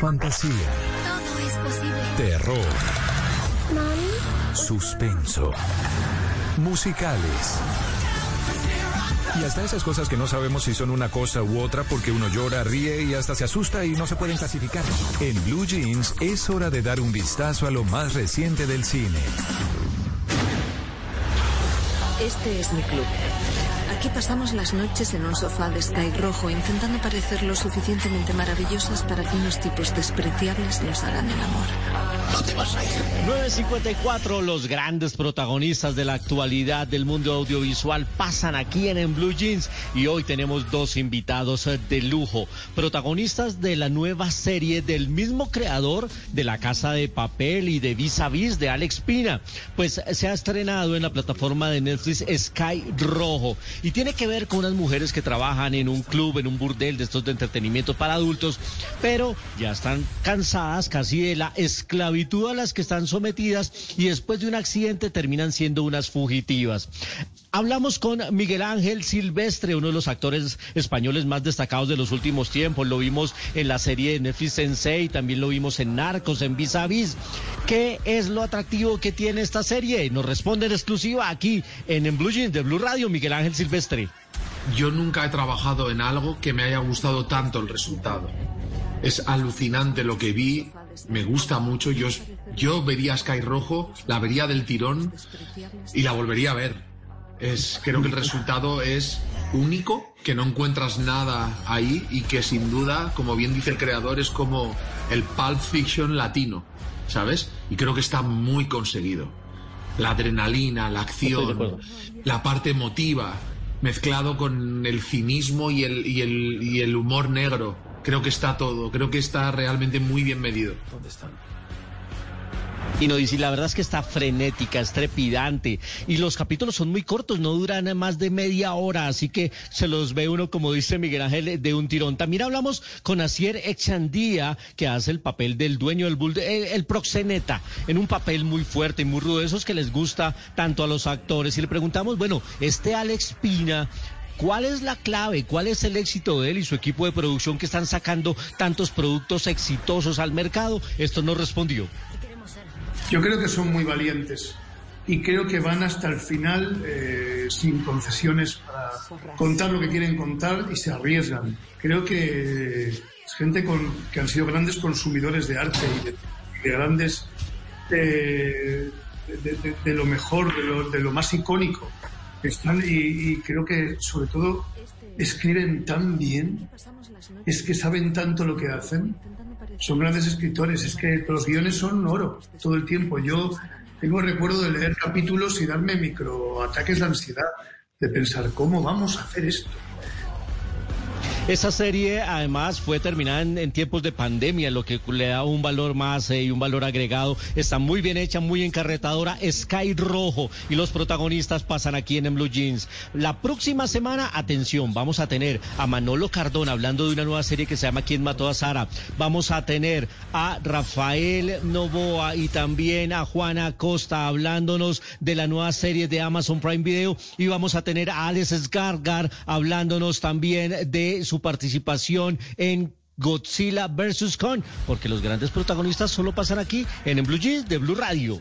fantasía, Todo es posible. terror, suspenso, musicales. Y hasta esas cosas que no sabemos si son una cosa u otra porque uno llora, ríe y hasta se asusta y no se pueden clasificar. En Blue Jeans es hora de dar un vistazo a lo más reciente del cine. Este es mi club. Aquí pasamos las noches en un sofá de sky rojo intentando parecer lo suficientemente maravillosas para que unos tipos despreciables nos hagan el amor. 954, los grandes protagonistas de la actualidad del mundo audiovisual pasan aquí en, en Blue Jeans y hoy tenemos dos invitados eh, de lujo, protagonistas de la nueva serie del mismo creador de La Casa de Papel y de Vis a Vis de Alex Pina. Pues se ha estrenado en la plataforma de Netflix Sky Rojo y tiene que ver con unas mujeres que trabajan en un club, en un burdel de estos de entretenimiento para adultos, pero ya están cansadas casi de la esclavitud a las que están sometidas y después de un accidente terminan siendo unas fugitivas. Hablamos con Miguel Ángel Silvestre, uno de los actores españoles más destacados de los últimos tiempos. Lo vimos en la serie de Netflix Sensei, también lo vimos en Narcos, en Vis a Vis. ¿Qué es lo atractivo que tiene esta serie? Nos responde en exclusiva aquí en, en Blue Jeans de Blue Radio, Miguel Ángel Silvestre. Yo nunca he trabajado en algo que me haya gustado tanto el resultado. Es alucinante lo que vi, me gusta mucho. Yo, yo vería Sky Rojo, la vería del tirón y la volvería a ver. Es, creo que el resultado es único, que no encuentras nada ahí y que sin duda, como bien dice el creador, es como el Pulp Fiction latino, ¿sabes? Y creo que está muy conseguido. La adrenalina, la acción, la parte emotiva, mezclado con el cinismo y el, y el, y el humor negro. Creo que está todo, creo que está realmente muy bien medido. Y no dice, la verdad es que está frenética, es trepidante. Y los capítulos son muy cortos, no duran más de media hora, así que se los ve uno, como dice Miguel Ángel, de un tirón. También hablamos con Asier Echandía, que hace el papel del dueño del bull, el, proxeneta, en un papel muy fuerte y muy rudo, esos que les gusta tanto a los actores. Y le preguntamos, bueno, este Alex Pina, ¿Cuál es la clave? ¿Cuál es el éxito de él y su equipo de producción que están sacando tantos productos exitosos al mercado? Esto nos respondió. Yo creo que son muy valientes y creo que van hasta el final eh, sin concesiones para contar lo que quieren contar y se arriesgan. Creo que es gente con, que han sido grandes consumidores de arte y de, de grandes eh, de, de, de, lo mejor, de lo, de lo más icónico. Están, y, y, creo que sobre todo escriben tan bien, es que saben tanto lo que hacen, son grandes escritores, es que los guiones son oro todo el tiempo. Yo tengo recuerdo de leer capítulos y darme microataques de ansiedad, de pensar, ¿cómo vamos a hacer esto? Esa serie además fue terminada en, tiempos de pandemia, lo que le da un valor más eh, y un valor agregado. Está muy bien hecha, muy encarretadora. Sky Rojo y los protagonistas pasan aquí en, Blue Jeans. La próxima semana, atención, vamos a tener a Manolo Cardona hablando de una nueva serie que se llama ¿Quién mató a Sara? Vamos a tener a Rafael Novoa y también a Juana Costa hablándonos de la nueva serie de Amazon Prime Video y vamos a tener a Alex Sgargar hablándonos también de su participación en Godzilla vs. Kong, porque los grandes protagonistas solo pasan aquí en, en Blue Jeans de Blue Radio.